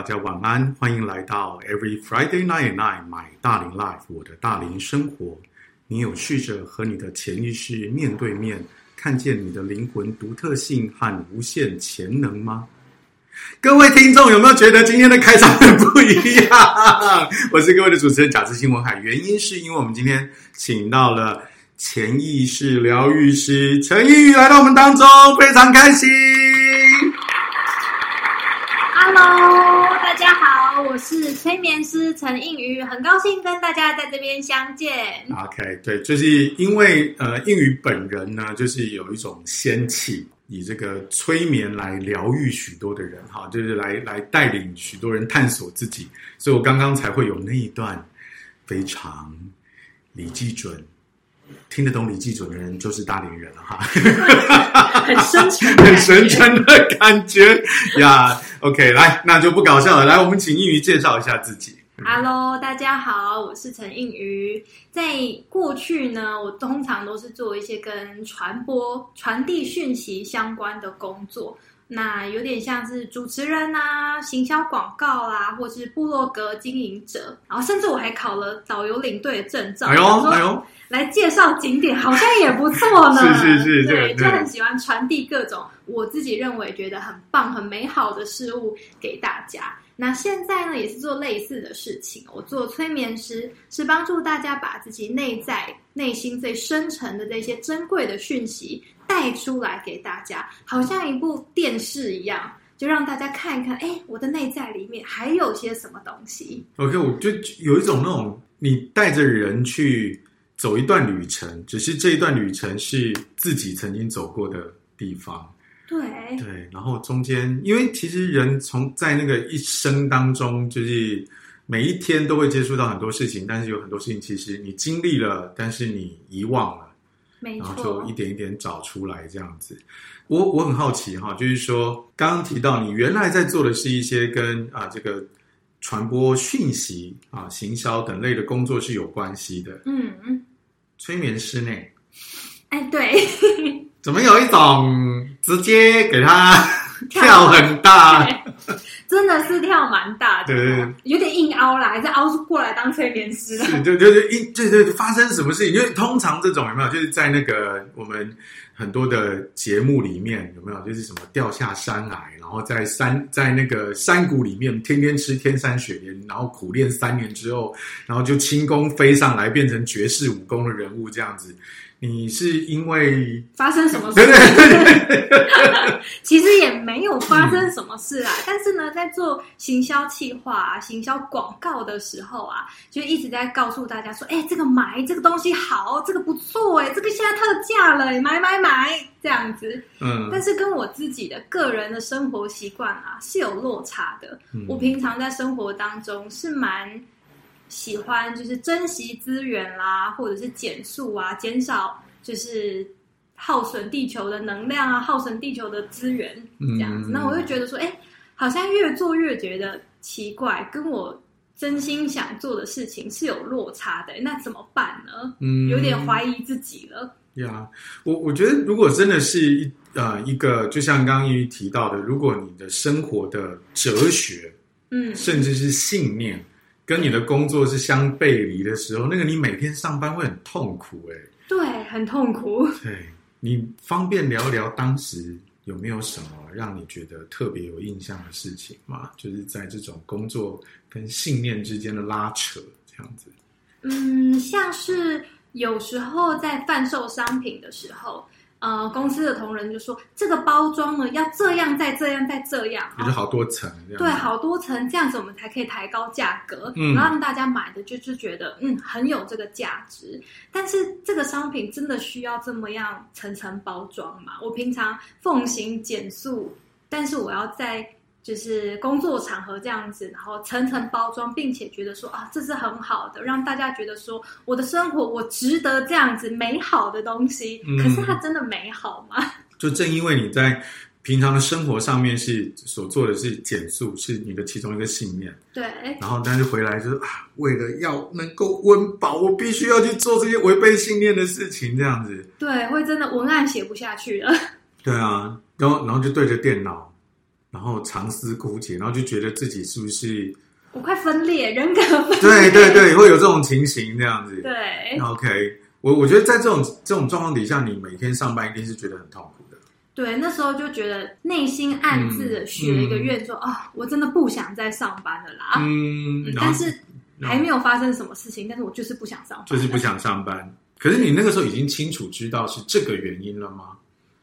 大家晚安，欢迎来到 Every Friday Night Night My 大龄 Life 我的大龄生活。你有试着和你的潜意识面对面，看见你的灵魂独特性和无限潜能吗？各位听众，有没有觉得今天的开场很不一样？我是各位的主持人贾志新文海，原因是因为我们今天请到了潜意识疗愈师陈映瑜来到我们当中，非常开心。Hello，大家好，我是催眠师陈映瑜，很高兴跟大家在这边相见。OK，对，就是因为呃，映瑜本人呢，就是有一种仙气。以这个催眠来疗愈许多的人，哈，就是来来带领许多人探索自己，所以我刚刚才会有那一段非常李济准，听得懂李济准的人就是大连人了，哈，很深沉，很深沉的感觉呀。yeah, OK，来，那就不搞笑了，来，我们请映瑜介绍一下自己。Hello，大家好，我是陈映瑜。在过去呢，我通常都是做一些跟传播、传递讯息相关的工作，那有点像是主持人啊、行销广告啊，或是部落格经营者，然后甚至我还考了导游领队的证照。哎呦，哎呦，来介绍景点好像也不错呢。是是是，对，就很喜欢传递各种我自己认为觉得很棒、很美好的事物给大家。那现在呢，也是做类似的事情。我做催眠师，是帮助大家把自己内在、内心最深层的这些珍贵的讯息带出来给大家，好像一部电视一样，就让大家看一看，哎，我的内在里面还有些什么东西。OK，我就有一种那种，你带着人去走一段旅程，只是这一段旅程是自己曾经走过的地方。对对，然后中间，因为其实人从在那个一生当中，就是每一天都会接触到很多事情，但是有很多事情其实你经历了，但是你遗忘了，然后就一点一点找出来这样子。我我很好奇哈，就是说刚刚提到你原来在做的是一些跟啊这个传播讯息啊、行销等类的工作是有关系的，嗯嗯，催眠师呢？哎，对。怎么有一种直接给他跳很大？真的是跳蛮大的，对，有点硬凹啦，还是凹过来当催眠师了？是，就就就硬，对对，发生什么事情？因为通常这种有没有，就是在那个我们很多的节目里面有没有，就是什么掉下山来，然后在山在那个山谷里面天天吃天山雪莲，然后苦练三年之后，然后就轻功飞上来，变成绝世武功的人物这样子。你是因为发生什么事？对对对，其实也没有发生什么事啦。嗯、但是呢，在做行销企划啊、行销广告的时候啊，就一直在告诉大家说：“哎，这个买这个东西好，这个不错，哎，这个现在特价了，买买买，这样子。”嗯。但是跟我自己的个人的生活习惯啊是有落差的。嗯、我平常在生活当中是蛮。喜欢就是珍惜资源啦，或者是减速啊，减少就是耗损地球的能量啊，耗损地球的资源这样子。嗯、那我就觉得说，哎，好像越做越觉得奇怪，跟我真心想做的事情是有落差的。那怎么办呢？嗯，有点怀疑自己了。呀，我我觉得如果真的是一呃一个，就像刚刚映瑜提到的，如果你的生活的哲学，嗯，甚至是信念。跟你的工作是相背离的时候，那个你每天上班会很痛苦哎。对，很痛苦。对，你方便聊聊当时有没有什么让你觉得特别有印象的事情吗？就是在这种工作跟信念之间的拉扯这样子。嗯，像是有时候在贩售商品的时候。呃，公司的同仁就说，这个包装呢要这样，再这样，再这样，就是好多层，对，好多层，这样子我们才可以抬高价格，嗯，然后让大家买的就是觉得嗯很有这个价值。但是这个商品真的需要这么样层层包装吗？我平常奉行减速，但是我要在。就是工作场合这样子，然后层层包装，并且觉得说啊，这是很好的，让大家觉得说我的生活我值得这样子美好的东西。嗯，可是它真的美好吗？就正因为你在平常的生活上面是所做的是减速，是你的其中一个信念。对。然后但是回来就是啊，为了要能够温饱，我必须要去做这些违背信念的事情，这样子。对，会真的文案写不下去了。对啊，然后然后就对着电脑。然后长思枯竭，然后就觉得自己是不是我快分裂，人格分裂，对对对，会有这种情形这样子。对，OK，我我觉得在这种这种状况底下，你每天上班一定是觉得很痛苦的。对，那时候就觉得内心暗自的许了一个愿，说啊、嗯嗯哦，我真的不想再上班了啦。嗯，嗯但是还没有发生什么事情，但是我就是不想上班，就是不想上班。可是你那个时候已经清楚知道是这个原因了吗？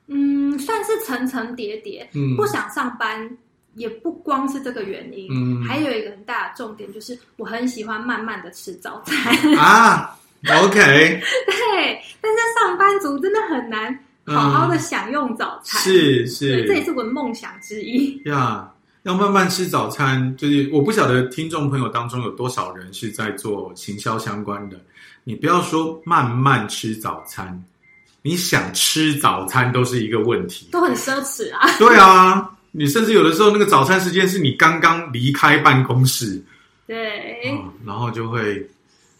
嗯，算是层层叠叠。嗯，不想上班也不光是这个原因，嗯，还有一个很大的重点就是我很喜欢慢慢的吃早餐啊。OK，对，但是上班族真的很难好好的享用早餐，嗯、是是，这也是我的梦想之一呀。Yeah, 要慢慢吃早餐，就是我不晓得听众朋友当中有多少人是在做行销相关的。你不要说慢慢吃早餐，你想吃早餐都是一个问题，都很奢侈啊。对啊，你甚至有的时候那个早餐时间是你刚刚离开办公室，对，嗯，然后就会，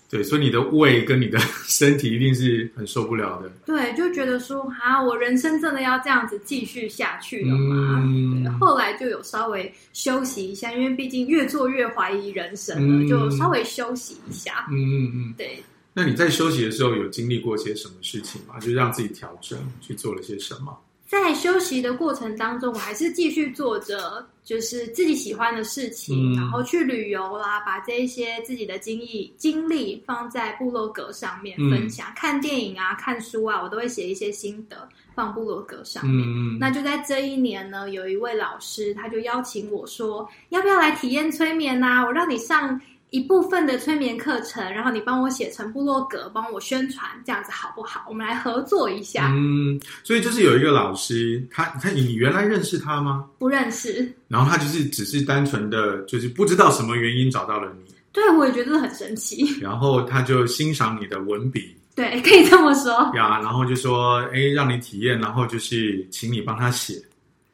对，所以你的胃跟你的身体一定是很受不了的。对，就觉得说啊，我人生真的要这样子继续下去了吗？嗯，对，后来就有稍微休息一下，因为毕竟越做越怀疑人生了，嗯，就稍微休息一下。嗯嗯嗯，对。那你在休息的时候有经历过些什么事情吗？就让自己调整，去做了些什么？在休息的过程当中，我还是继续做着就是自己喜欢的事情，嗯、然后去旅游啦，把这一些自己的经历经历放在部落格上面分享。嗯、看电影啊，看书啊，我都会写一些心得放部落格上面。嗯、那就在这一年呢，有一位老师他就邀请我说，要不要来体验催眠啊？我让你上。一部分的催眠课程，然后你帮我写成部落格，帮我宣传，这样子好不好？我们来合作一下。嗯，所以就是有一个老师，他他你原来认识他吗？不认识。然后他就是只是单纯的，就是不知道什么原因找到了你。对，我也觉得很神奇。然后他就欣赏你的文笔。对，可以这么说。呀，然后就说，哎，让你体验，然后就是请你帮他写。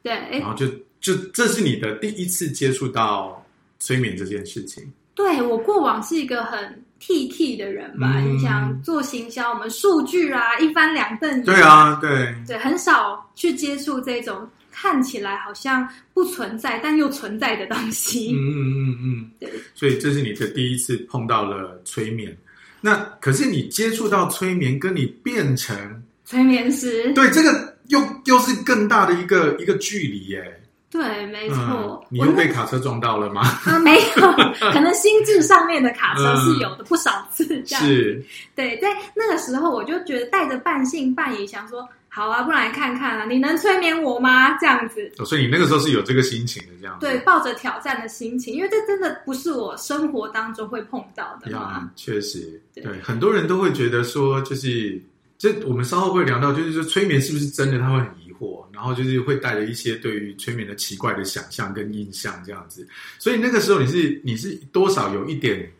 对。然后就就这是你的第一次接触到催眠这件事情。对，我过往是一个很 T T 的人吧，嗯、你想做行销，我们数据啊一翻两瞪眼。对啊，对对，很少去接触这种看起来好像不存在但又存在的东西。嗯嗯嗯嗯，对。所以这是你的第一次碰到了催眠，那可是你接触到催眠，跟你变成催眠师，对这个又又是更大的一个一个距离耶。对，没错。嗯、你又被卡车撞到了吗？啊，没有，可能心智上面的卡车是有的，嗯、不少次这样。是，对，在那个时候，我就觉得带着半信半疑，想说，好啊，不然来看看啊，你能催眠我吗？这样子。哦、所以你那个时候是有这个心情的，这样子。对，抱着挑战的心情，因为这真的不是我生活当中会碰到的嘛。确实，对，对很多人都会觉得说，就是这我们稍后会聊到，就是说催眠是不是真的，他会很。然后就是会带着一些对于催眠的奇怪的想象跟印象这样子，所以那个时候你是你是多少有一点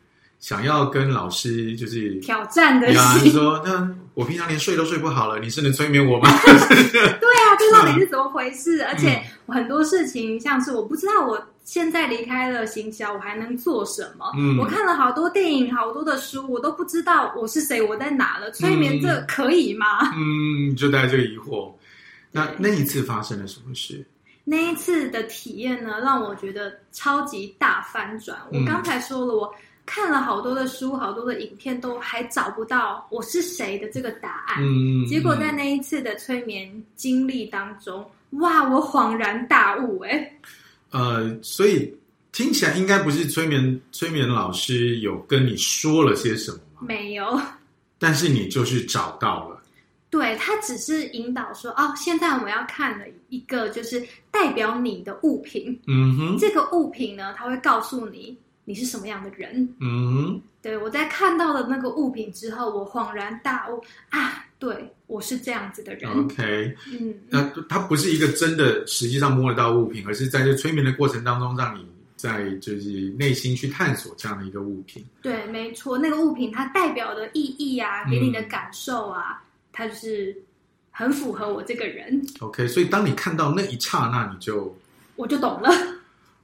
想要跟老师就是挑战的心，你说那我平常连睡都睡不好了，你是能催眠我吗？对啊，这到底是怎么回事？嗯、而且很多事情像是我不知道我现在离开了行销，我还能做什么？嗯，我看了好多电影，好多的书，我都不知道我是谁，我在哪了？催眠这可以吗？嗯，就带着这个疑惑。那那一次发生了什么事？那一次的体验呢，让我觉得超级大翻转。嗯、我刚才说了，我看了好多的书，好多的影片，都还找不到我是谁的这个答案。嗯，结果在那一次的催眠经历当中，哇，我恍然大悟！哎，呃，所以听起来应该不是催眠催眠老师有跟你说了些什么吗？没有，但是你就是找到了。对，他只是引导说，哦，现在我们要看的一个就是代表你的物品。嗯哼，这个物品呢，他会告诉你你是什么样的人。嗯哼，对，我在看到了那个物品之后，我恍然大悟啊，对，我是这样子的人。OK，嗯，那它不是一个真的实际上摸得到物品，而是在这催眠的过程当中，让你在就是内心去探索这样的一个物品。对，没错，那个物品它代表的意义啊，给你的感受啊。嗯他就是很符合我这个人。OK，所以当你看到那一刹那，你就我就懂了。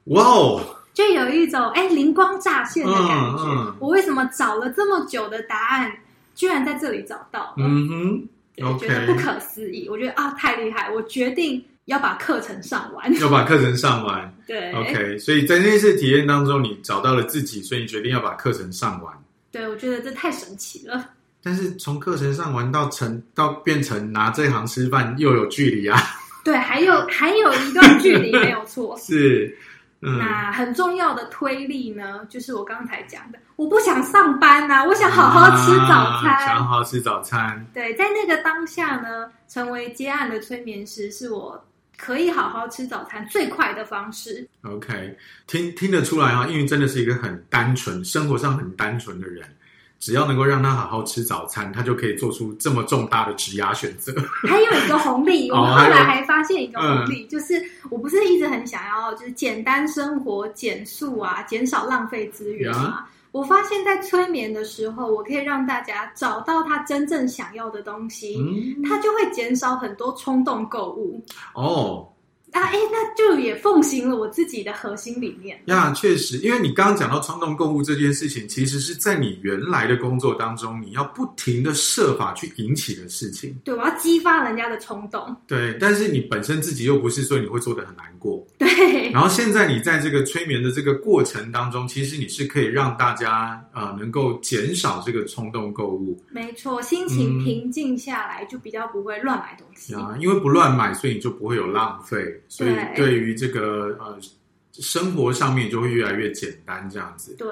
哇哦，就有一种哎灵光乍现的感觉。嗯嗯、我为什么找了这么久的答案，居然在这里找到了？嗯哼，我 okay. 觉得不可思议。我觉得啊，太厉害！我决定要把课程上完，要把课程上完。对，OK，所以在那次体验当中，你找到了自己，所以你决定要把课程上完。对，我觉得这太神奇了。但是从课程上玩到成到变成拿这行吃饭，又有距离啊。对，还有还有一段距离，没有错。是。嗯、那很重要的推力呢，就是我刚才讲的，我不想上班呐、啊，我想好好吃早餐，啊、想好好吃早餐。对，在那个当下呢，成为接案的催眠师是我可以好好吃早餐最快的方式。OK，听听得出来啊，因为真的是一个很单纯，生活上很单纯的人。只要能够让他好好吃早餐，他就可以做出这么重大的职涯选择。还有一个红利，我们 后来还发现一个红利，哦嗯、就是我不是一直很想要，就是简单生活、减速啊，减少浪费资源嘛。啊、我发现，在催眠的时候，我可以让大家找到他真正想要的东西，嗯、他就会减少很多冲动购物。哦。啊，哎，那就也奉行了我自己的核心理念呀。确实，因为你刚刚讲到冲动购物这件事情，其实是在你原来的工作当中，你要不停的设法去引起的事情。对，我要激发人家的冲动。对，但是你本身自己又不是，所以你会做的很难过。对。然后现在你在这个催眠的这个过程当中，其实你是可以让大家啊、呃、能够减少这个冲动购物。没错，心情平静下来，就比较不会乱买东西。啊、嗯，因为不乱买，所以你就不会有浪费。所以对于这个呃生活上面就会越来越简单这样子。对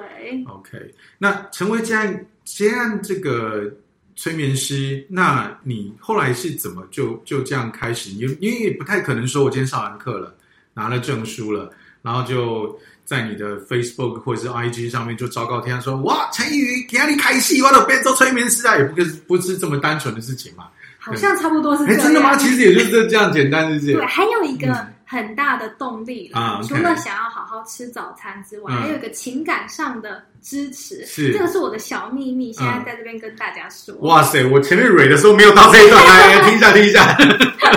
，OK。那成为接案接案这个催眠师，那你后来是怎么就就这样开始？因因为也不太可能说，我今天上完课了，拿了证书了，然后就在你的 Facebook 或者是 IG 上面就昭告天下说：“哇，陈宇，给你开戏，我都变做催眠师啊！”也不是不是这么单纯的事情嘛。好像差不多是这样。哎，真的吗？其实也就是这样简单，是这样。对，还有一个很大的动力啊，除了想要好好吃早餐之外，还有一个情感上的支持。是，这个是我的小秘密，现在在这边跟大家说。哇塞，我前面蕊的时候没有到这一段，来听一下，听一下。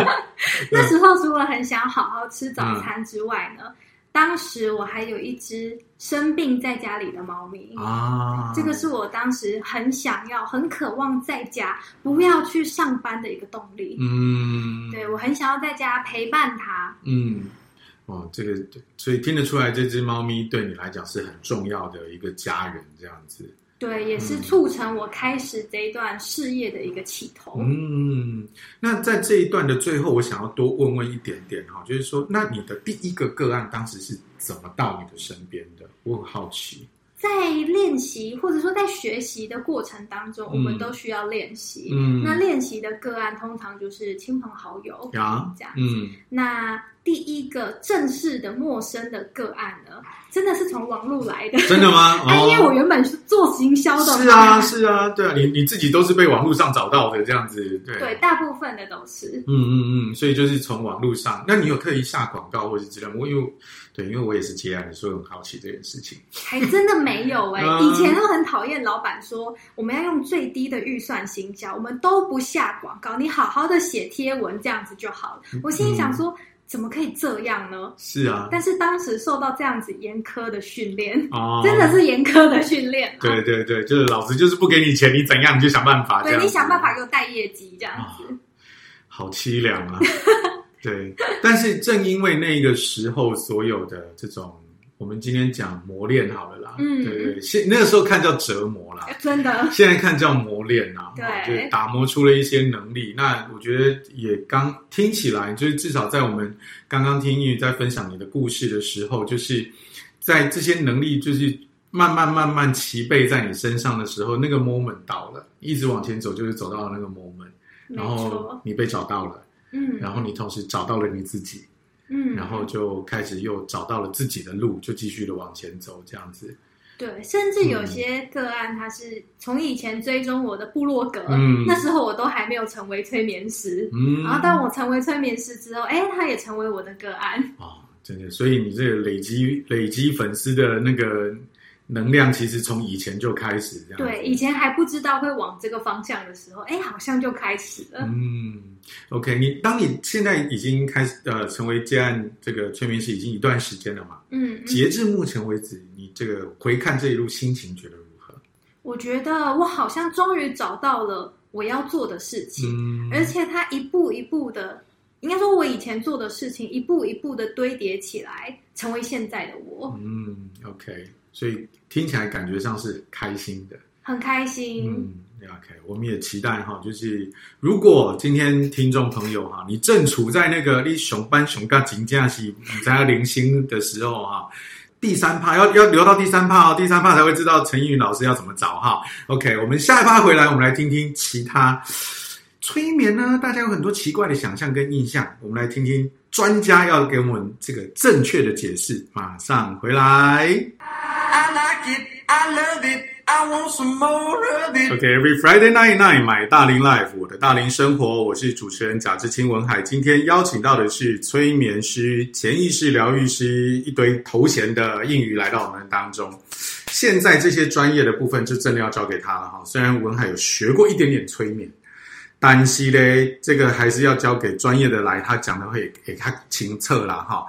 那时候除了很想好好吃早餐之外呢？当时我还有一只生病在家里的猫咪啊，这个是我当时很想要、很渴望在家不要去上班的一个动力。嗯，对，我很想要在家陪伴它。嗯，哦，这个所以听得出来，这只猫咪对你来讲是很重要的一个家人，这样子。对，也是促成我开始这一段事业的一个起头。嗯，那在这一段的最后，我想要多问问一点点哈，就是说，那你的第一个个案当时是怎么到你的身边的？我很好奇。在练习或者说在学习的过程当中，嗯、我们都需要练习。嗯，那练习的个案通常就是亲朋好友啊，这样子。嗯，那第一个正式的陌生的个案呢？真的是从网络来的，真的吗？哦、因为我原本是做行销的，是啊，是啊，对啊，你你自己都是被网络上找到的这样子，对，对，大部分的都是，嗯嗯嗯，所以就是从网络上，那你有特意下广告或者之类？我因为对，因为我也是接案的，所以很好奇这件事情。还真的没有哎、欸，嗯、以前都很讨厌老板说我们要用最低的预算行销，我们都不下广告，你好好的写贴文这样子就好了。我心里想说。嗯怎么可以这样呢？是啊，但是当时受到这样子严苛的训练，哦，真的是严苛的训练。对对对，就是老师就是不给你钱，你怎样你就想办法。对，你想办法给我带业绩，这样子。哦，好凄凉啊！对，但是正因为那个时候所有的这种。我们今天讲磨练好了啦，嗯，对对，现那个时候看叫折磨啦，真的，现在看叫磨练啦，对，就是打磨出了一些能力。那我觉得也刚听起来，就是至少在我们刚刚听英语在分享你的故事的时候，就是在这些能力就是慢慢慢慢齐备在你身上的时候，那个 moment 到了，一直往前走就是走到了那个 moment，然后你被找到了，嗯，然后你同时找到了你自己。嗯，然后就开始又找到了自己的路，就继续的往前走，这样子。对，甚至有些个案，他是从以前追踪我的部落格，嗯，那时候我都还没有成为催眠师，嗯，然后当我成为催眠师之后，哎，他也成为我的个案。哦，真的，所以你这个累积累积粉丝的那个。能量其实从以前就开始这样。对，以前还不知道会往这个方向的时候，哎，好像就开始了。嗯，OK，你当你现在已经开始呃成为接案这个催眠师已经一段时间了嘛？嗯，嗯，截至目前为止，你这个回看这一路心情觉得如何？我觉得我好像终于找到了我要做的事情，嗯，而且它一步一步的应该说，我以前做的事情一步一步的堆叠起来，成为现在的我。嗯，OK，所以听起来感觉上是开心的，很开心。嗯，OK，我们也期待哈，就是如果今天听众朋友哈，你正处在那个你熊班熊嘎金假期你在零星的时候哈，第三趴要要留到第三趴哦，第三趴才会知道陈映妤老师要怎么找哈。OK，我们下一趴回来，我们来听听其他。催眠呢，大家有很多奇怪的想象跟印象，我们来听听专家要给我们这个正确的解释。马上回来。I like it, I love it, I want some more of it. Okay, every Friday night night, my 大龄 life，我的大龄生活，我是主持人贾志清文海。今天邀请到的是催眠师、潜意识疗愈师，一堆头衔的映妤来到我们当中。现在这些专业的部分就真的要交给他了哈。虽然文海有学过一点点催眠。但是嘞，这个还是要交给专业的来，他讲的会给他清澈啦哈。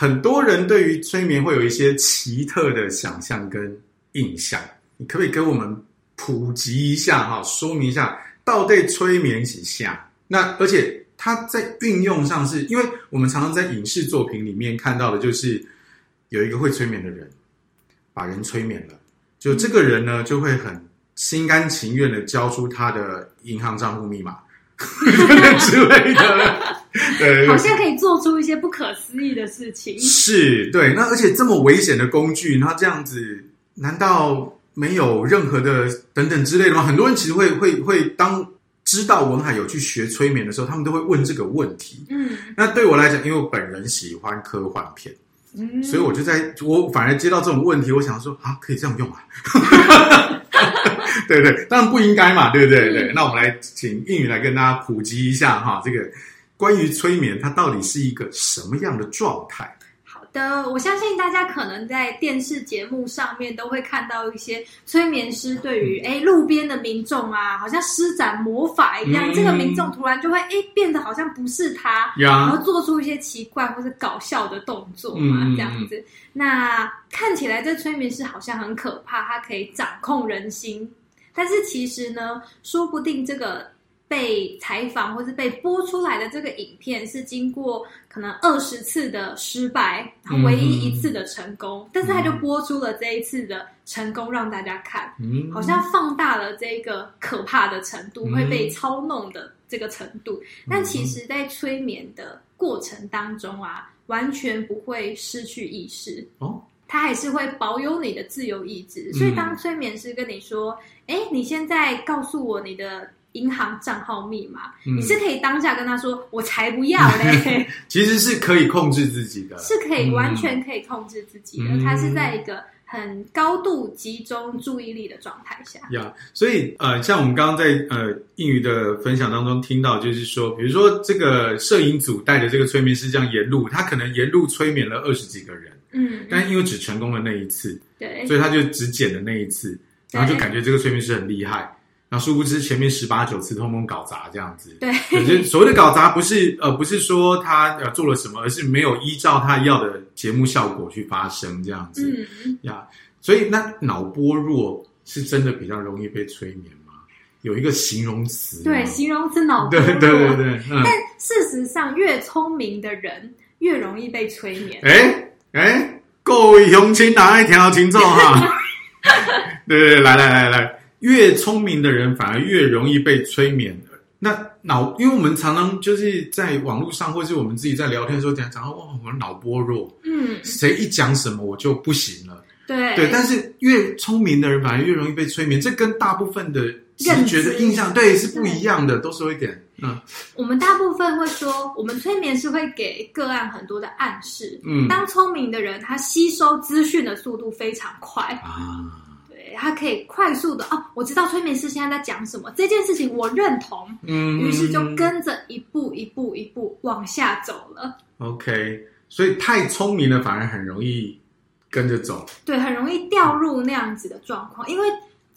很多人对于催眠会有一些奇特的想象跟印象，你可不可以给我们普及一下哈，说明一下到底催眠几下？那而且它在运用上是，因为我们常常在影视作品里面看到的，就是有一个会催眠的人，把人催眠了，就这个人呢就会很。心甘情愿的交出他的银行账户密码之类的，对，好像可以做出一些不可思议的事情。是，对，那而且这么危险的工具，那这样子，难道没有任何的等等之类的吗？很多人其实会会会当知道文海有去学催眠的时候，他们都会问这个问题。嗯，那对我来讲，因为我本人喜欢科幻片，嗯，所以我就在我反而接到这种问题，我想说啊，可以这样用啊。对对，当然不应该嘛，对不对？对，嗯、那我们来请应宇来跟大家普及一下哈，这个关于催眠，它到底是一个什么样的状态？好的，我相信大家可能在电视节目上面都会看到一些催眠师对于哎、嗯、路边的民众啊，好像施展魔法一样，嗯、这个民众突然就会哎变得好像不是他，然后做出一些奇怪或者搞笑的动作嘛，嗯、这样子。那看起来这催眠师好像很可怕，他可以掌控人心。但是其实呢，说不定这个被采访或是被播出来的这个影片，是经过可能二十次的失败，然后唯一一次的成功，嗯、但是他就播出了这一次的成功让大家看，嗯、好像放大了这个可怕的程度，嗯、会被操弄的这个程度。嗯、但其实，在催眠的过程当中啊，完全不会失去意识。哦。他还是会保有你的自由意志，所以当催眠师跟你说：“哎、嗯，你现在告诉我你的银行账号密码。嗯”你是可以当下跟他说：“我才不要嘞！”其实是可以控制自己的，是可以完全可以控制自己的。嗯、他是在一个很高度集中注意力的状态下。呀，所以呃，像我们刚刚在呃英语的分享当中听到，就是说，比如说这个摄影组带的这个催眠师这样沿路，他可能沿路催眠了二十几个人。嗯，但因为只成功了那一次，对，所以他就只剪了那一次，然后就感觉这个催眠师很厉害，然后殊不知前面十八九次通通搞砸这样子。对，可是所谓的搞砸不是呃不是说他呃做了什么，而是没有依照他要的节目效果去发生这样子。嗯呀，所以那脑波弱是真的比较容易被催眠吗？有一个形容词，对，形容词脑波弱。对对对对，嗯，但事实上越聪明的人越容易被催眠。哎。哎，各位乡亲，大家听清楚哈！对 对对，来来来来，越聪明的人反而越容易被催眠。那脑，因为我们常常就是在网络上，或是我们自己在聊天的时候讲讲，哇，我脑波弱，嗯，谁一讲什么我就不行了。对对，但是越聪明的人反而越容易被催眠，这跟大部分的直觉的印象对是不一样的，都说一点。嗯，我们大部分会说，我们催眠是会给个案很多的暗示。嗯，当聪明的人，他吸收资讯的速度非常快啊，对，他可以快速的哦，我知道催眠师现在在讲什么，这件事情我认同，嗯，于是就跟着一步一步一步往下走了。OK，所以太聪明了反而很容易跟着走，对，很容易掉入那样子的状况，因为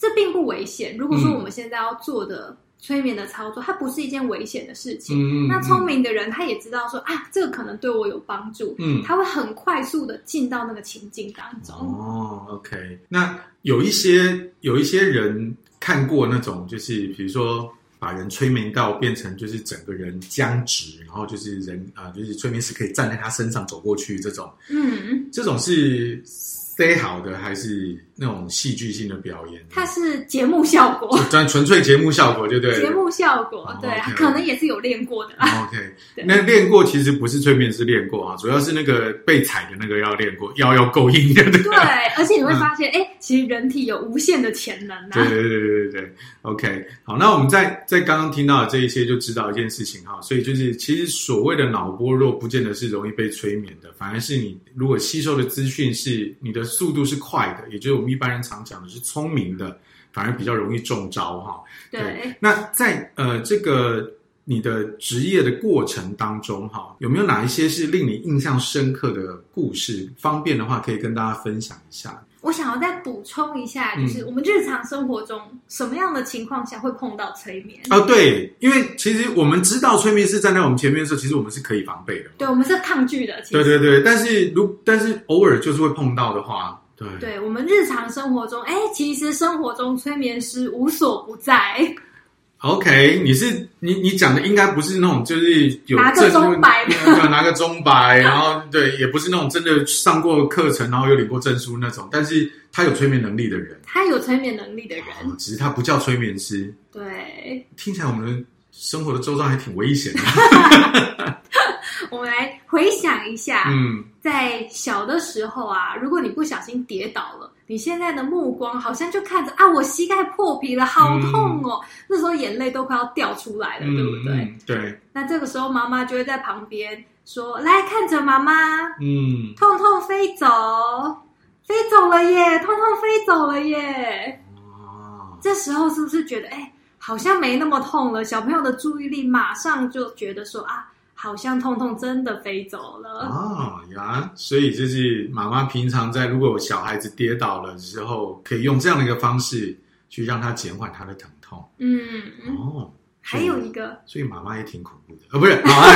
这并不危险。如果说我们现在要做的。嗯催眠的操作，它不是一件危险的事情。嗯、那聪明的人，他也知道说啊，这个可能对我有帮助。嗯，他会很快速的进到那个情境当中。哦，OK。那有一些有一些人看过那种，就是比如说把人催眠到变成就是整个人僵直，然后就是人啊、呃，就是催眠师可以站在他身上走过去这种，嗯，这种是。塞好的还是那种戏剧性的表演？它是节目效果，专纯粹节目效果，就对。节目效果，对，oh, okay. 可能也是有练过的啦。OK，那练过其实不是催眠师练过啊，主要是那个被踩的那个要练过，腰要够硬的。对，而且你会发现，哎、嗯，其实人体有无限的潜能啊。对对对对对对。OK，好，那我们在在刚刚听到的这一些，就知道一件事情哈，所以就是其实所谓的脑波弱，不见得是容易被催眠的，反而是你如果吸收的资讯是你的。速度是快的，也就是我们一般人常讲的是聪明的，反而比较容易中招哈。对，对，那在呃这个你的职业的过程当中哈，有没有哪一些是令你印象深刻的故事？方便的话，可以跟大家分享一下。我想要再补充一下，就是我们日常生活中什么样的情况下会碰到催眠？哦，对，因为其实我们知道催眠师站在我们前面的时候，其实我们是可以防备的。对，我们是抗拒的。对对对，但是如但是偶尔就是会碰到的话，对。对，我们日常生活中，哎，其实生活中催眠师无所不在。OK，你是你你讲的应该不是那种就是有拿个钟摆的，拿个钟摆，然后对，也不是那种真的上过课程，然后有领过证书那种，但是他有催眠能力的人，他有催眠能力的人，哦、只是他不叫催眠师。对，听起来我们生活的周遭还挺危险的。我们来回想一下，嗯，在小的时候啊，如果你不小心跌倒了。你现在的目光好像就看着啊，我膝盖破皮了，好痛哦！嗯、那时候眼泪都快要掉出来了，嗯、对不对？嗯、对。那这个时候妈妈就会在旁边说：“来看着妈妈，嗯，痛痛飞走，飞走了耶，痛痛飞走了耶。”哦，这时候是不是觉得哎，好像没那么痛了？小朋友的注意力马上就觉得说啊。好像痛痛真的飞走了。哦呀，所以就是妈妈平常在如果小孩子跌倒了之后，可以用这样的一个方式去让他减缓他的疼痛。嗯，哦，还有一个，所以妈妈也挺恐怖的，哦，不是，妈妈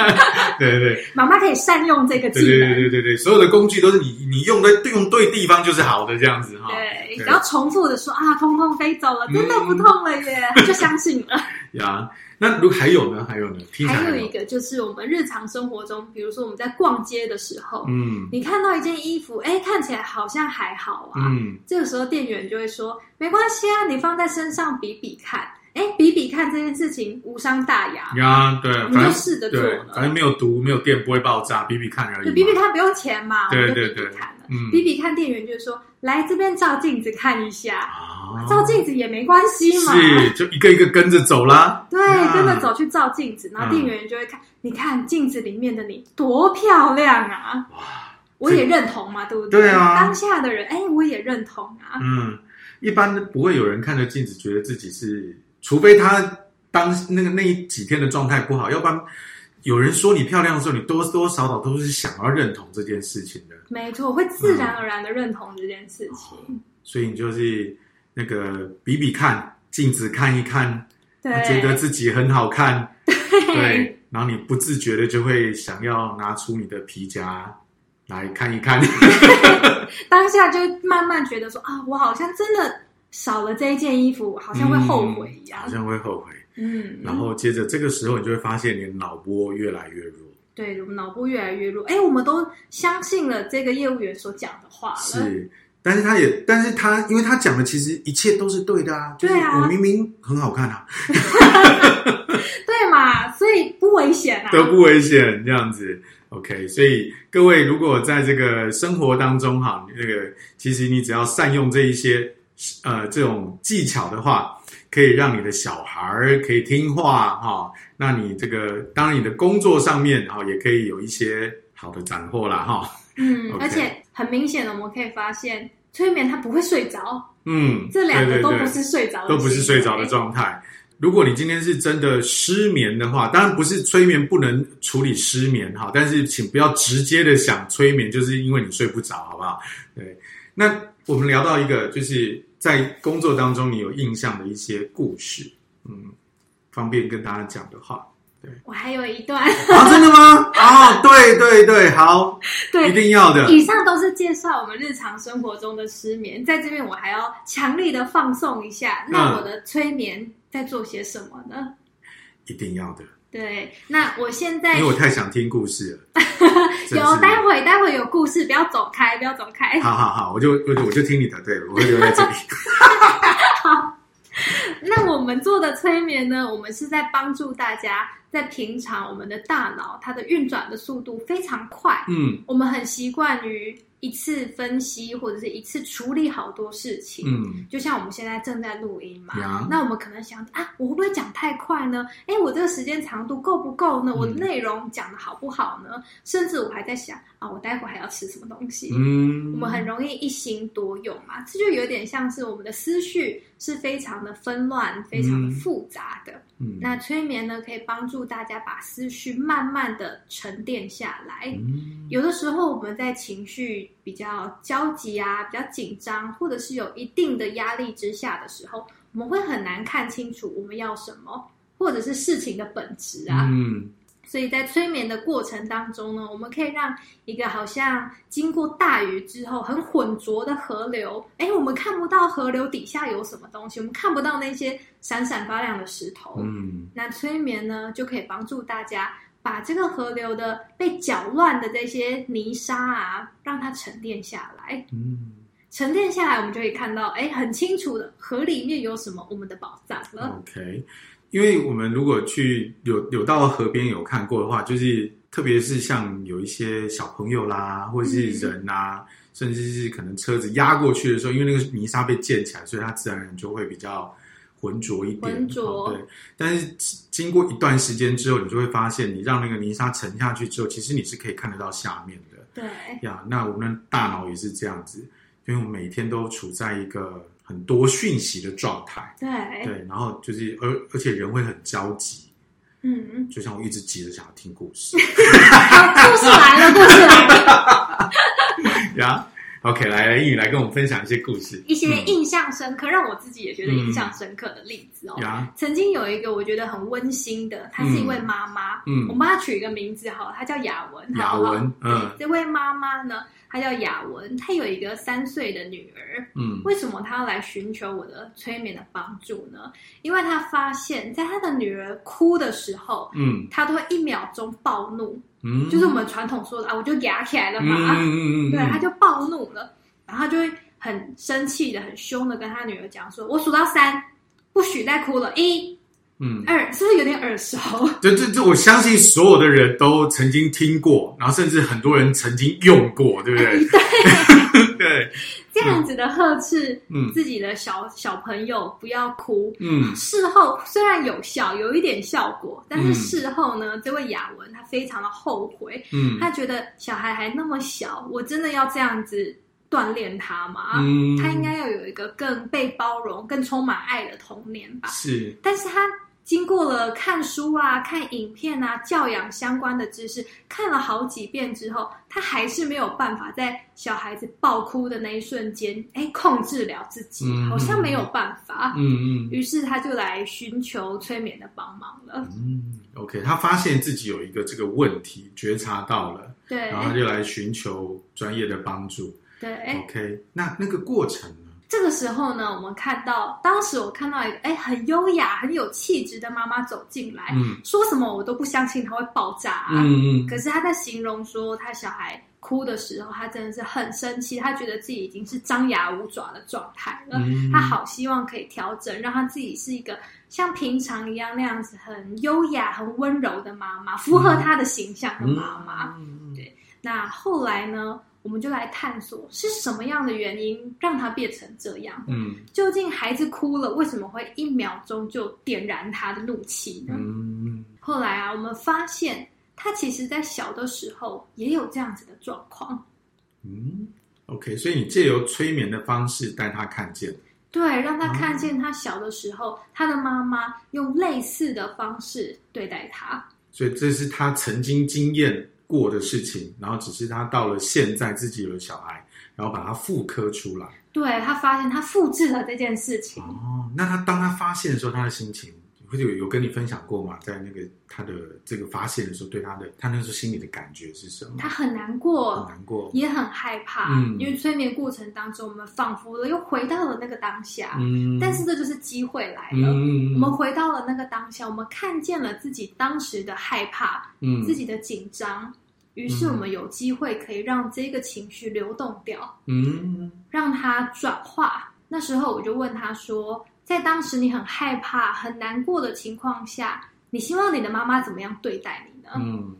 对对对，妈妈可以善用这个技能，对对对对对，所有的工具都是你你用的用对地方就是好的这样子哈。对，只要重复的说啊，痛痛飞走了，真的不痛了耶，他 就相信了。呀。那如还有呢？还有呢？还有。一个就是我们日常生活中，比如说我们在逛街的时候，嗯，你看到一件衣服，哎，看起来好像还好啊，嗯，这个时候店员就会说，没关系啊，你放在身上比比看，哎，比比看这件事情无伤大雅呀，对，你就试着做了，反正没有毒，没有电，不会爆炸，比比看而已，比比看不用钱嘛，对对对，嗯，比比看店员就说，来这边照镜子看一下。照镜子也没关系嘛，是就一个一个跟着走啦。对，跟着走去照镜子，然后店员就会看，你看镜子里面的你多漂亮啊！哇，我也认同嘛，对不对？对啊，当下的人，哎，我也认同啊。嗯，一般不会有人看着镜子觉得自己是，除非他当那个那几天的状态不好，要不然有人说你漂亮的时候，你多多少少都是想要认同这件事情的。没错，会自然而然的认同这件事情。所以你就是。那个比比看镜子看一看，对，觉得自己很好看，对，对，然后你不自觉的就会想要拿出你的皮夹来看一看，当下就慢慢觉得说啊，我好像真的少了这一件衣服，好像会后悔一样，嗯，好像会后悔，嗯，然后接着这个时候你就会发现你的脑波越来越弱，对，我们脑波越来越弱，哎，我们都相信了这个业务员所讲的话了，是。但是他也，但是他，因为他讲的其实一切都是对的啊，就是我明明很好看啊，对嘛，所以不危险啊，都不危险这样子，OK，所以各位如果在这个生活当中哈，那个其实你只要善用这一些呃这种技巧的话，可以让你的小孩可以听话哈，那你这个当然你的工作上面哈也可以有一些好的斩获啦哈。嗯而且很明显的，我们可以发现，催眠他不会睡着。嗯，这两个都不是睡着的，都不是睡着的状态。如果你今天是真的失眠的话，当然不是催眠不能处理失眠哈，但是请不要直接的想催眠，就是因为你睡不着，好不好？对。那我们聊到一个，就是在工作当中你有印象的一些故事，嗯，方便跟大家讲的话。对我还有一段啊，真的吗？啊，对对对，好，对，一定要的。以上都是介绍我们日常生活中的失眠，在这边我还要强力的放送一下。那我的催眠在做些什么呢？一定要的。对，那我现在因为我太想听故事了。有，待会待会有故事，不要走开，不要走开。好好好，我就我就我就听你的，对，我会留在这里。好，那我们做的催眠呢？我们是在帮助大家，在平常我们的大脑它的运转的速度非常快，嗯，我们很习惯于。一次分析或者是一次处理好多事情，嗯，就像我们现在正在录音嘛，嗯、那我们可能想啊，我会不会讲太快呢？哎，我这个时间长度够不够呢？嗯、我的内容讲的好不好呢？甚至我还在想啊，我待会还要吃什么东西？嗯，我们很容易一心多用嘛，这就有点像是我们的思绪是非常的纷乱、非常的复杂的。嗯，那催眠呢，可以帮助大家把思绪慢慢的沉淀下来。嗯，有的时候我们在情绪。比较焦急啊，比较紧张，或者是有一定的压力之下的时候，我们会很难看清楚我们要什么，或者是事情的本质啊。嗯，所以在催眠的过程当中呢，我们可以让一个好像经过大雨之后很浑浊的河流，哎，我们看不到河流底下有什么东西，我们看不到那些闪闪发亮的石头。嗯，那催眠呢，就可以帮助大家。把这个河流的被搅乱的这些泥沙啊，让它沉淀下来。嗯，沉淀下来，我们就可以看到，哎，很清楚的河里面有什么我们的宝藏了。OK，因为我们如果去有有到河边有看过的话，就是特别是像有一些小朋友啦，或者是人啊，嗯、甚至是可能车子压过去的时候，因为那个泥沙被溅起来，所以它自然而然就会比较。浑浊一点，浑浊，对。但是经过一段时间之后，你就会发现，你让那个泥沙沉下去之后，其实你是可以看得到下面的。对呀，那我们的大脑也是这样子，因为我们每天都处在一个很多讯息的状态。对对，然后就是而而且人会很焦急，嗯嗯，就像我一直急着想要听故事。故事来了，故事来了。呀。OK，来来，英语来跟我们分享一些故事，一些印象深刻，嗯、让我自己也觉得印象深刻的例子哦。嗯、曾经有一个我觉得很温馨的，她是一位妈妈，嗯，我帮她取一个名字哈，她叫雅文，雅文，嗯，这位妈妈呢，她叫雅文，她有一个三岁的女儿，嗯，为什么她要来寻求我的催眠的帮助呢？因为她发现，在她的女儿哭的时候，嗯，她都会一秒钟暴怒。嗯，就是我们传统说的啊，我就牙起来了嘛，嗯嗯嗯，对，他就暴怒了，然后他就会很生气的、很凶的跟他女儿讲说：“我数到三，不许再哭了，一。”嗯，耳是不是有点耳熟？对这这，我相信所有的人都曾经听过，然后甚至很多人曾经用过，对不对？对。对，这样子的呵斥，嗯，自己的小小朋友不要哭，嗯，事后虽然有效，有一点效果，但是事后呢，这位雅文他非常的后悔，嗯，他觉得小孩还那么小，我真的要这样子锻炼他吗？嗯，他应该要有一个更被包容、更充满爱的童年吧？是，但是他。经过了看书啊、看影片啊、教养相关的知识，看了好几遍之后，他还是没有办法在小孩子爆哭的那一瞬间，哎，控制了自己，嗯、好像没有办法。嗯嗯。于是他就来寻求催眠的帮忙了。嗯，OK，他发现自己有一个这个问题，觉察到了，对，然后就来寻求专业的帮助。对，OK，那那个过程。这个时候呢，我们看到，当时我看到一个哎很优雅、很有气质的妈妈走进来，嗯、说什么我都不相信她会爆炸、啊。嗯嗯。可是她在形容说，她小孩哭的时候，她真的是很生气，她觉得自己已经是张牙舞爪的状态了。嗯、她好希望可以调整，让她自己是一个像平常一样那样子很优雅、很温柔的妈妈，符合她的形象的妈妈。嗯、对。那后来呢？我们就来探索是什么样的原因让他变成这样。嗯，究竟孩子哭了，为什么会一秒钟就点燃他的怒气呢？嗯，后来啊，我们发现他其实在小的时候也有这样子的状况。嗯，OK，所以你借由催眠的方式带他看见，对，让他看见他小的时候，他的妈妈用类似的方式对待他。所以这是他曾经经验过的事情，然后只是他到了现在自己有了小孩，然后把它复刻出来。对，他发现他复制了这件事情。哦，那他当他发现的时候，他的心情会有有跟你分享过吗？在那个他的这个发现的时候，对他的他那时候心里的感觉是什么？他很难过，很难过，也很害怕。嗯，因为催眠过程当中，我们仿佛的又回到了那个当下。嗯，但是这就是机会来了。嗯，我们回到了那个当下，我们看见了自己当时的害怕，嗯，自己的紧张。于是我们有机会可以让这个情绪流动掉，嗯，让它转化。那时候我就问他说，在当时你很害怕、很难过的情况下，你希望你的妈妈怎么样对待你呢？嗯，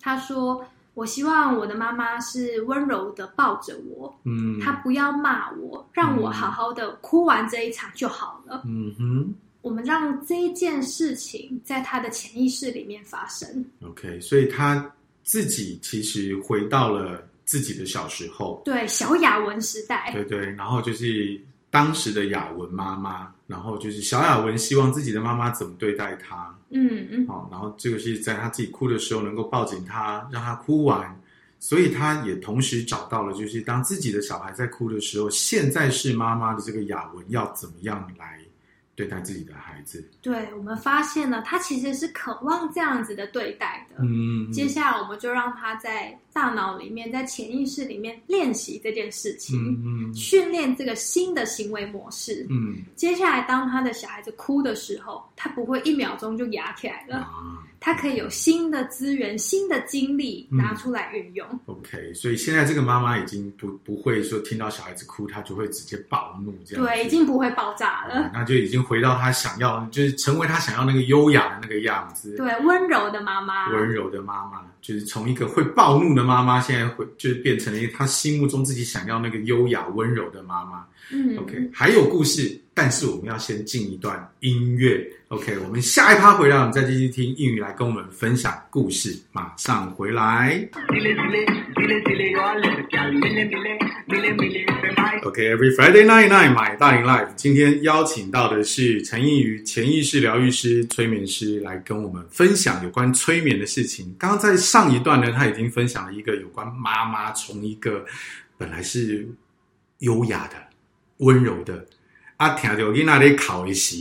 他说，我希望我的妈妈是温柔的抱着我，嗯，她不要骂我，让我好好的哭完这一场就好了。嗯哼，我们让这一件事情在他的潜意识里面发生。OK，所以他。自己其实回到了自己的小时候，对，小雅文时代，对对，然后就是当时的雅文妈妈，然后就是小雅文希望自己的妈妈怎么对待她，嗯嗯，好，然后这个是在她自己哭的时候能够抱紧她，让她哭完，所以她也同时找到了，就是当自己的小孩在哭的时候，现在是妈妈的这个雅文要怎么样来。对待自己的孩子，对，我们发现了他其实是渴望这样子的对待的。嗯，接下来我们就让他在大脑里面，在潜意识里面练习这件事情，嗯，训练这个新的行为模式。嗯，接下来当他的小孩子哭的时候，他不会一秒钟就哑起来了。啊他可以有新的资源、新的精力拿出来运用。嗯、OK，所以现在这个妈妈已经不不会说听到小孩子哭，她就会直接暴怒这样。对，已经不会爆炸了。嗯、那就已经回到他想要，就是成为他想要那个优雅的那个样子。对，温柔的妈妈。温柔的妈妈，就是从一个会暴怒的妈妈，现在会就是变成了一个她心目中自己想要那个优雅温柔的妈妈。嗯，OK，还有故事，但是我们要先进一段音乐。OK，我们下一趴回来，我们再继续听英语来跟我们分享故事。马上回来。OK，Every Friday night night，my 大龄 life，今天邀请到的是陈映瑜，潜意识疗愈师、催眠师，来跟我们分享有关催眠的事情。刚刚在上一段呢，他已经分享了一个有关妈妈从一个本来是优雅的。温柔的，啊，听到你那里考一时，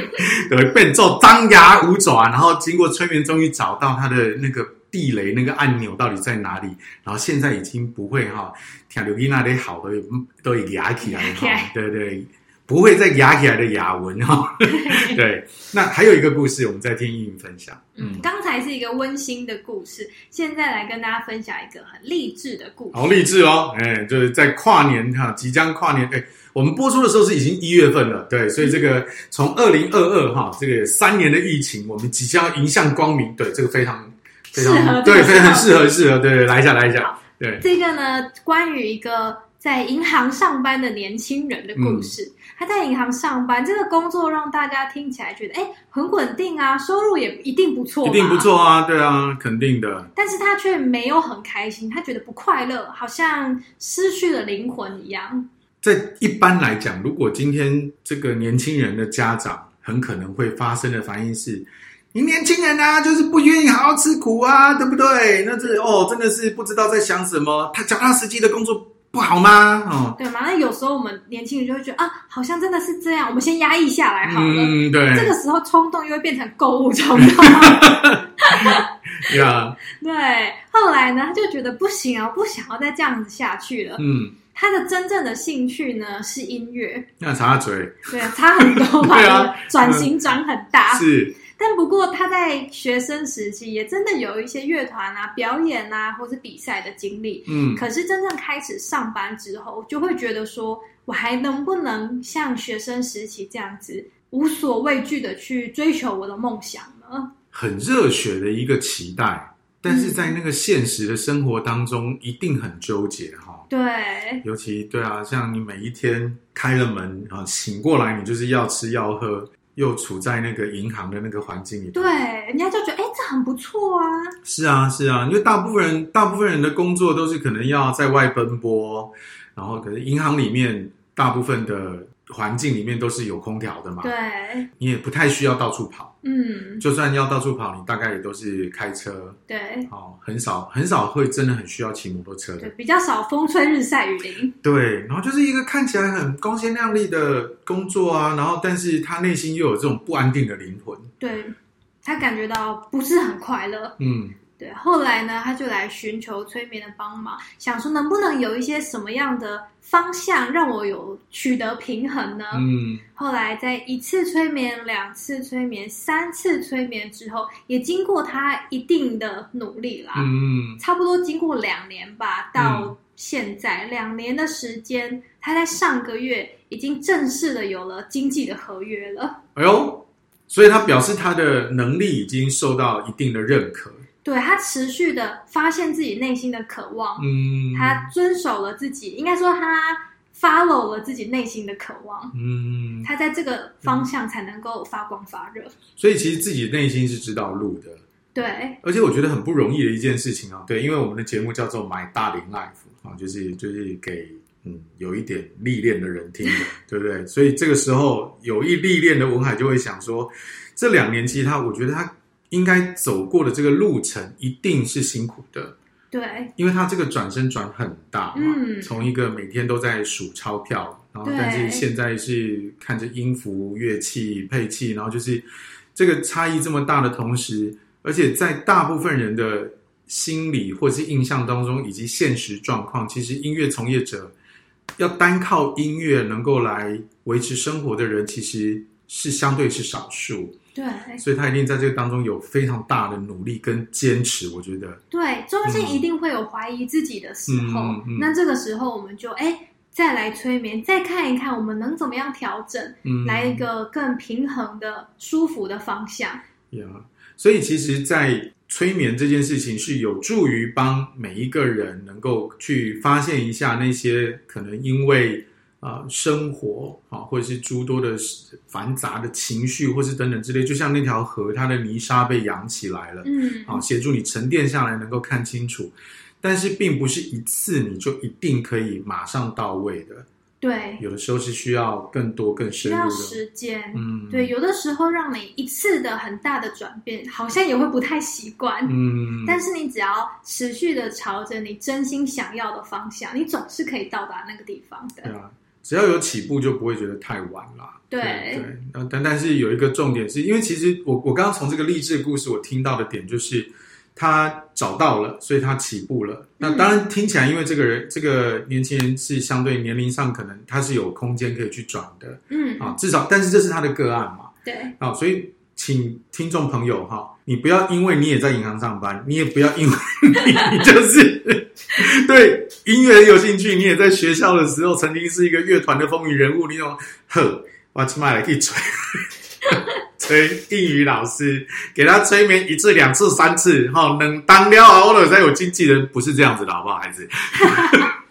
对，变做张牙舞爪，然后经过催眠，终于找到他的那个地雷，那个按钮到底在哪里？然后现在已经不会哈，听到你那里好的都已压起来哈，对对。不会再压起来的雅文哈，对。那还有一个故事，我们再听映瑜分享。嗯，刚才是一个温馨的故事，现在来跟大家分享一个很励志的故事。好励志哦，哎，就是在跨年哈，即将跨年，哎，我们播出的时候是已经一月份了，对，所以这个从二零二二哈，这个三年的疫情，我们即将要迎向光明，对，这个非常非常适合，对，非常适合适合，对，来一下来一下，对，这个呢，关于一个。在银行上班的年轻人的故事。嗯、他在银行上班，这个工作让大家听起来觉得，哎，很稳定啊，收入也一定不错，一定不错啊，对啊，肯定的。但是他却没有很开心，他觉得不快乐，好像失去了灵魂一样。在一般来讲，如果今天这个年轻人的家长很可能会发生的反应是，你年轻人啊，就是不愿意好好吃苦啊，对不对？那这哦，真的是不知道在想什么。他脚踏实地的工作。不好吗？哦，对嘛？那有时候我们年轻人就会觉得啊，好像真的是这样，我们先压抑下来好了。嗯，对。这个时候冲动又会变成购物冲动。对啊。对。后来呢，他就觉得不行啊，不想要再这样子下去了。嗯。他的真正的兴趣呢是音乐。那插嘴。对啊，差很多嘛。对啊。转型转很大。是。但不过他在学生时期也真的有一些乐团啊、表演啊，或是比赛的经历。嗯，可是真正开始上班之后，就会觉得说，我还能不能像学生时期这样子无所畏惧的去追求我的梦想呢？很热血的一个期待，但是在那个现实的生活当中，一定很纠结哈。对，尤其对啊，像你每一天开了门啊，醒过来，你就是要吃要喝。又处在那个银行的那个环境里，对，人家就觉得哎，这很不错啊。是啊，是啊，因为大部分人，大部分人的工作都是可能要在外奔波，然后可是银行里面大部分的环境里面都是有空调的嘛，对，你也不太需要到处跑，嗯，就算要到处跑，你大概也都是开车，对，哦，很少很少会真的很需要骑摩托车的，对，比较少风吹日晒雨淋，对，然后就是一个看起来很光鲜亮丽的工作啊，然后但是他内心又有这种不安定的灵魂，对，他感觉到不是很快乐，嗯。对，后来呢，他就来寻求催眠的帮忙，想说能不能有一些什么样的方向让我有取得平衡呢？嗯，后来在一次催眠、两次催眠、三次催眠之后，也经过他一定的努力啦，嗯，差不多经过两年吧，到现在、嗯、两年的时间，他在上个月已经正式的有了经济的合约了。哎呦，所以他表示他的能力已经受到一定的认可。对，他持续的发现自己内心的渴望，嗯，他遵守了自己，应该说他 follow 了自己内心的渴望，嗯，他在这个方向才能够发光发热。所以其实自己内心是知道路的，对，而且我觉得很不容易的一件事情啊，对，因为我们的节目叫做《My 大龄 Life》啊，就是就是给嗯有一点历练的人听的，对不对？所以这个时候有一历练的文海就会想说，这两年其实他，我觉得他。应该走过的这个路程一定是辛苦的，对，因为他这个转身转很大嘛，嗯，从一个每天都在数钞票，然后但是现在是看着音符、乐器、配器，然后就是这个差异这么大的同时，而且在大部分人的心理或者是印象当中，以及现实状况，其实音乐从业者要单靠音乐能够来维持生活的人，其实是相对是少数。对，所以他一定在这个当中有非常大的努力跟坚持，我觉得。对，中间一定会有怀疑自己的时候，嗯嗯、那这个时候我们就哎再来催眠，再看一看我们能怎么样调整，嗯，来一个更平衡的、舒服的方向。呀、yeah，所以其实，在催眠这件事情是有助于帮每一个人能够去发现一下那些可能因为。啊、呃，生活啊，或者是诸多的繁杂的情绪，或是等等之类，就像那条河，它的泥沙被扬起来了，嗯，啊，协助你沉淀下来，能够看清楚。但是，并不是一次你就一定可以马上到位的，对，有的时候是需要更多、更深入的时间，嗯，对，有的时候让你一次的很大的转变，好像也会不太习惯，嗯，但是你只要持续的朝着你真心想要的方向，你总是可以到达那个地方的，对啊。只要有起步，就不会觉得太晚了。对对，但但是有一个重点是，因为其实我我刚刚从这个励志故事，我听到的点就是他找到了，所以他起步了。那当然听起来，因为这个人这个年轻人是相对年龄上可能他是有空间可以去转的，嗯啊，至少但是这是他的个案嘛，对啊，所以请听众朋友哈，你不要因为你也在银行上班，你也不要因为你就是。对音乐有兴趣，你也在学校的时候曾经是一个乐团的风云人物。你用，呵，我起码来可以催催英语老师，给他催眠一次、两次、三次，哈，能当了好了再有经纪人，不是这样子的，好不好，孩子？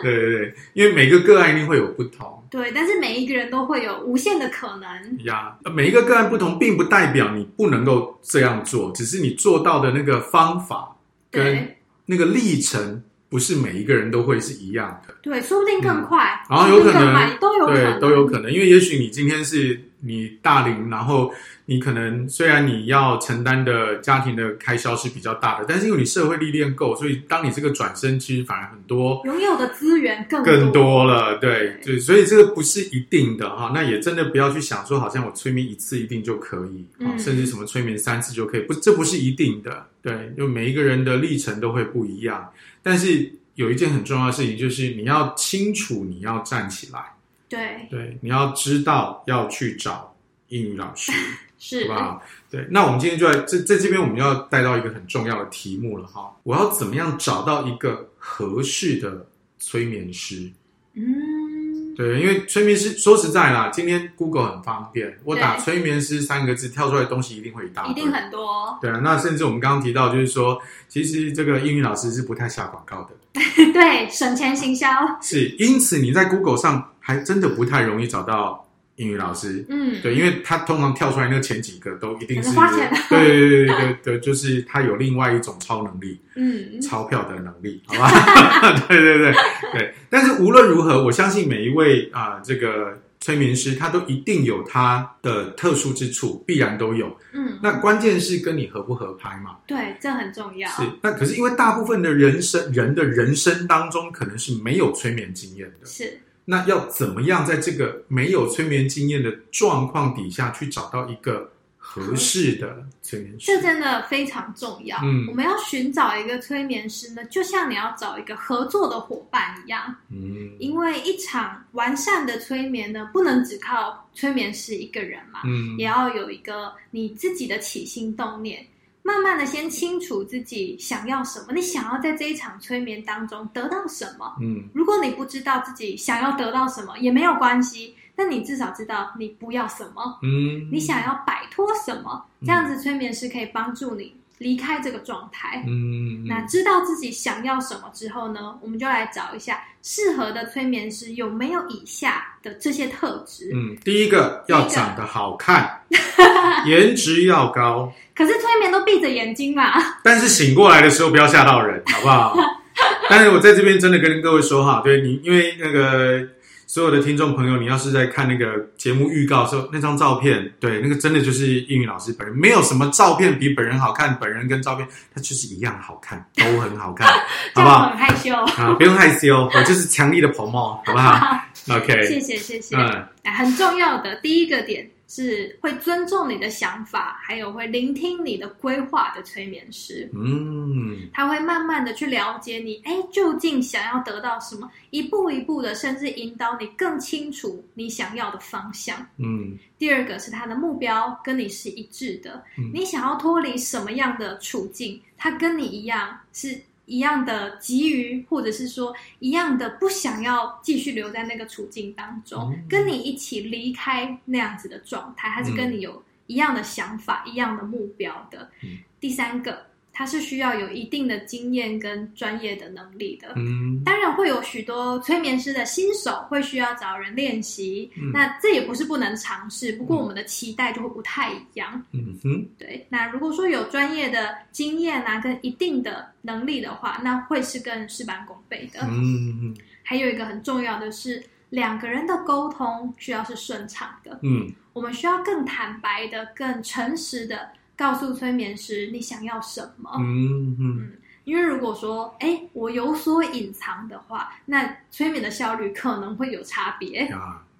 对对对，因为每个个案一定会有不同，对，但是每一个人都会有无限的可能呀。每一个个案不同，并不代表你不能够这样做，只是你做到的那个方法跟。那个历程不是每一个人都会是一样的，对，说不定更快，嗯、然后有可能都有可能，对，都有可能，因为也许你今天是你大龄，然后你可能虽然你要承担的家庭的开销是比较大的，但是因为你社会历练够，所以当你这个转身，其实反而很多，拥有的资源更多更多了，对对，所以这个不是一定的哈，那也真的不要去想说，好像我催眠一次一定就可以，嗯，甚至什么催眠三次就可以，不，这不是一定的。对，就每一个人的历程都会不一样，但是有一件很重要的事情，就是你要清楚你要站起来。对对，你要知道要去找英语老师，是，好不好？对，那我们今天就在这在这边，我们要带到一个很重要的题目了哈。我要怎么样找到一个合适的催眠师？嗯。对，因为催眠师说实在啦，今天 Google 很方便，我打催眠师三个字，跳出来的东西一定会一大堆，一定很多。对啊，那甚至我们刚刚提到，就是说，其实这个英语老师是不太下广告的，对，省钱行销是，因此你在 Google 上还真的不太容易找到。英语老师，嗯，对，因为他通常跳出来那前几个都一定是，花钱对对对对对，就是他有另外一种超能力，嗯，钞票的能力，好吧？对对对对。但是无论如何，我相信每一位啊、呃，这个催眠师，他都一定有他的特殊之处，必然都有。嗯，那关键是跟你合不合拍嘛？对，这很重要。是，那可是因为大部分的人生人的人生当中，可能是没有催眠经验的。是，那要怎么样在这个没有催眠经验的状况底下去找到一个？合适的催眠师，这真的非常重要。嗯，我们要寻找一个催眠师呢，就像你要找一个合作的伙伴一样。嗯，因为一场完善的催眠呢，不能只靠催眠师一个人嘛，嗯，也要有一个你自己的起心动念，慢慢的先清楚自己想要什么，你想要在这一场催眠当中得到什么。嗯，如果你不知道自己想要得到什么，也没有关系。那你至少知道你不要什么，嗯，你想要摆脱什么，这样子催眠师可以帮助你离开这个状态。嗯，那知道自己想要什么之后呢，我们就来找一下适合的催眠师有没有以下的这些特质。嗯，第一个要长得好看，颜值要高。可是催眠都闭着眼睛嘛。但是醒过来的时候不要吓到人，好不好？但是我在这边真的跟各位说哈，对你，因为那个。所有的听众朋友，你要是在看那个节目预告的时候，那张照片，对，那个真的就是英语老师本人，没有什么照片比本人好看，本人跟照片，它就是一样好看，都很好看，好不好？很害羞啊，不用害羞，我就是强力的 promote，好不好？OK，谢谢谢谢，嗯，很重要的第一个点。是会尊重你的想法，还有会聆听你的规划的催眠师。嗯，他会慢慢的去了解你，哎，究竟想要得到什么，一步一步的，甚至引导你更清楚你想要的方向。嗯，第二个是他的目标跟你是一致的，嗯，你想要脱离什么样的处境，他跟你一样是。一样的急于，或者是说一样的不想要继续留在那个处境当中，嗯、跟你一起离开那样子的状态，他是跟你有一样的想法、嗯、一样的目标的。嗯、第三个。他是需要有一定的经验跟专业的能力的，嗯，当然会有许多催眠师的新手会需要找人练习，嗯，那这也不是不能尝试，不过我们的期待就会不太一样，嗯哼，对。那如果说有专业的经验啊，跟一定的能力的话，那会是更事半功倍的，嗯。还有一个很重要的是，两个人的沟通需要是顺畅的，嗯，我们需要更坦白的、更诚实的。告诉催眠师你想要什么。嗯嗯，因为如果说哎，我有所隐藏的话，那催眠的效率可能会有差别。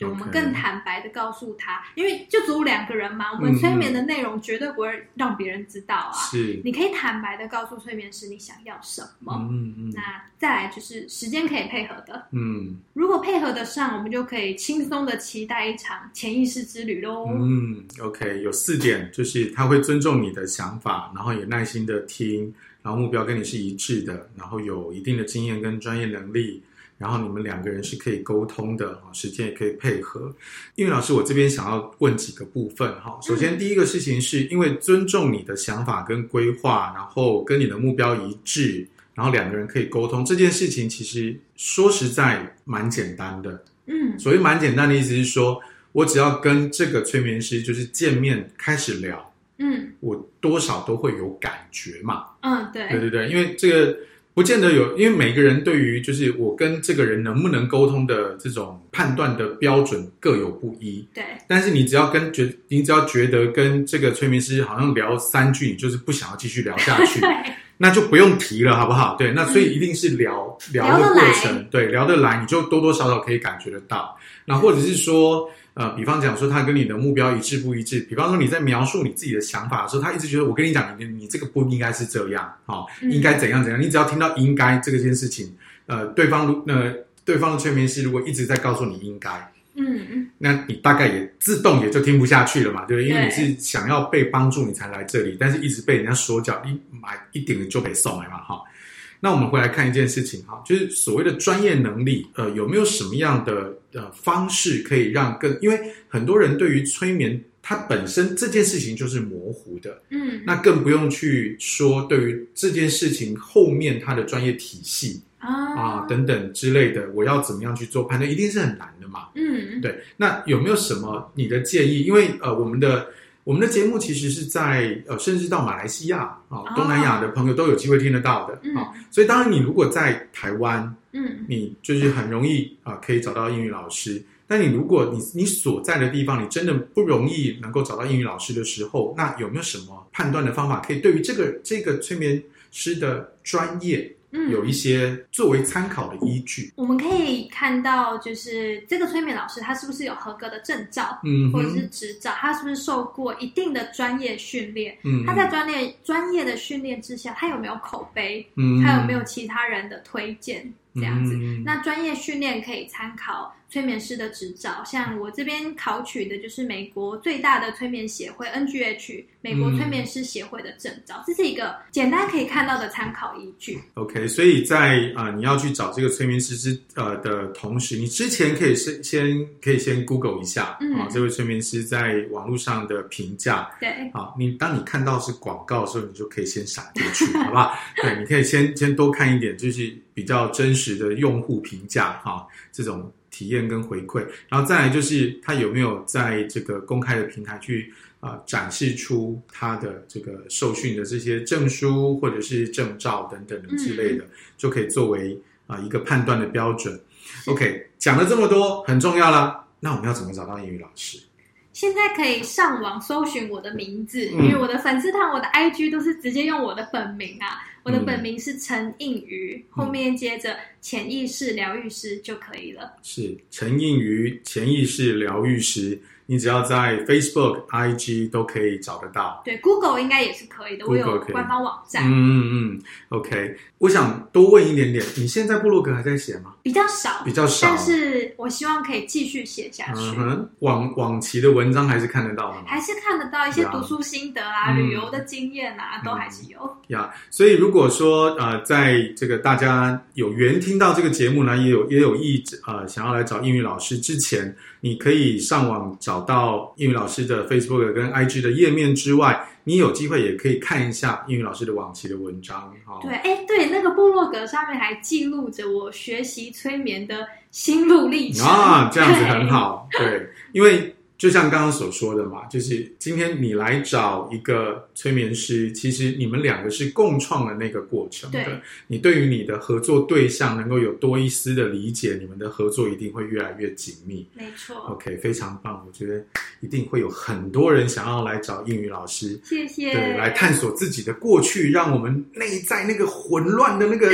我.们更坦白的告诉他，因为就只有两个人嘛，我们催眠的内容绝对不会让别人知道啊。是，你可以坦白的告诉催眠师你想要什么。嗯嗯。那再来就是时间可以配合的。嗯。如果配合得上，我们就可以轻松的期待一场潜意识之旅喽。嗯，OK，有四点，就是他会尊重你的想法，然后也耐心的听，然后目标跟你是一致的，然后有一定的经验跟专业能力。然后你们两个人是可以沟通的啊，时间也可以配合。英语老师，我这边想要问几个部分哈。首先，第一个事情是因为尊重你的想法跟规划，然后跟你的目标一致，然后两个人可以沟通这件事情，其实说实在蛮简单的。嗯，所谓蛮简单的意思是说，我只要跟这个催眠师就是见面开始聊，嗯，我多少都会有感觉嘛。嗯，对，对对对，因为这个。不见得有，因为每个人对于就是我跟这个人能不能沟通的这种判断的标准各有不一。对，但是你只要跟觉，你只要觉得跟这个催眠师好像聊三句，你就是不想要继续聊下去，那就不用提了，好不好？对，那所以一定是聊、嗯、聊的过程，对，聊得来，你就多多少少可以感觉得到。那或者是说。呃，比方讲说，他跟你的目标一致不一致？比方说，你在描述你自己的想法的时候，他一直觉得我跟你讲，你你这个不应该是这样，哦，应该怎样怎样。你只要听到“应该”这个件事情，呃，对方如呃，对方的催眠师如果一直在告诉你“应该”，嗯嗯，那你大概也自动也就听不下去了嘛，对不对？因为你是想要被帮助，你才来这里，但是一直被人家说教，一买一点就被送来嘛，哈。那我们回来看一件事情哈，就是所谓的专业能力，呃，有没有什么样的呃方式可以让更？因为很多人对于催眠，它本身这件事情就是模糊的，嗯，那更不用去说对于这件事情后面它的专业体系啊啊等等之类的，我要怎么样去做判断，一定是很难的嘛，嗯，对。那有没有什么你的建议？因为呃，我们的。我们的节目其实是在呃，甚至到马来西亚啊、哦、东南亚的朋友都有机会听得到的啊、嗯哦。所以当然，你如果在台湾，嗯，你就是很容易啊、呃，可以找到英语老师。但你如果你你所在的地方，你真的不容易能够找到英语老师的时候，那有没有什么判断的方法，可以对于这个这个催眠师的专业？嗯，有一些作为参考的依据，我们可以看到，就是这个催眠老师他是不是有合格的证照，嗯，或者是执照，他是不是受过一定的专业训练，嗯，他在专业专业的训练之下，他有没有口碑，嗯，他有没有其他人的推荐，这样子，嗯，那专业训练可以参考。催眠师的执照，像我这边考取的就是美国最大的催眠协会 NGH 美国催眠师协会的证照，嗯，这是一个简单可以看到的参考依据。OK，所以在啊，呃，你要去找这个催眠师之呃的同时，你之前可以先先可以先 Google 一下，嗯，啊，这位催眠师在网络上的评价。对，好，你当你看到是广告的时候，你就可以先闪过去，好不好？对，你可以先先多看一点，就是比较真实的用户评价哈，这种。体验跟回馈，然后再来就是他有没有在这个公开的平台去啊、呃、展示出他的这个受训的这些证书或者是证照等等的之类的，嗯、就可以作为啊、呃、一个判断的标准。OK，讲了这么多，很重要了。那我们要怎么找到英语老师？现在可以上网搜寻我的名字，嗯、因为我的粉丝团、我的 IG 都是直接用我的本名啊。我的本名是陈映瑜，后面接着潜意识疗愈师就可以了。是陈映瑜，潜意识疗愈师。你只要在 Facebook、IG 都可以找得到。对，Google 应该也是可以的。Google 我有官方网站。嗯嗯嗯，OK。我想多问一点点，你现在部落格还在写吗？比较少，比较少。但是我希望可以继续写下去。嗯哼，往往期的文章还是看得到的吗？还是看得到一些读书心得啊、旅游的经验啊，嗯、都还是有。呀、yeah，所以如果说呃，在这个大家有缘听到这个节目呢，也有也有意呃想要来找英语老师之前，你可以上网找。找到英语老师的 Facebook 跟 IG 的页面之外，你有机会也可以看一下英语老师的往期的文章。哈，对，哎，对，那个部落格上面还记录着我学习催眠的心路历程啊，这样子很好。对，对，因为。就像刚刚所说的嘛，就是今天你来找一个催眠师，其实你们两个是共创的那个过程的。对。你对于你的合作对象能够有多一丝的理解，你们的合作一定会越来越紧密。没错。OK，非常棒，我觉得一定会有很多人想要来找英语老师。谢谢。对，来探索自己的过去，让我们内在那个混乱的那个。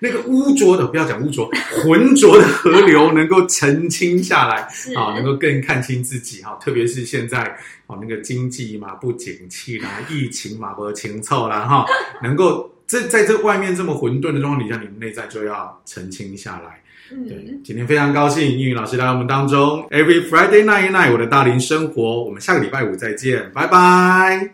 那个污浊的，不要讲污浊，浑浊的河流能够澄清下来，啊，能够更看清自己哈。特别是现在啊，那个经济嘛不景气啦，疫情嘛不清凑啦哈，能够在在这外面这么混沌的状况底下，你们内在就要澄清下来。对，今天非常高兴英语老师来到我们当中，Every Friday night night，我的大龄生活，我们下个礼拜五再见，拜拜。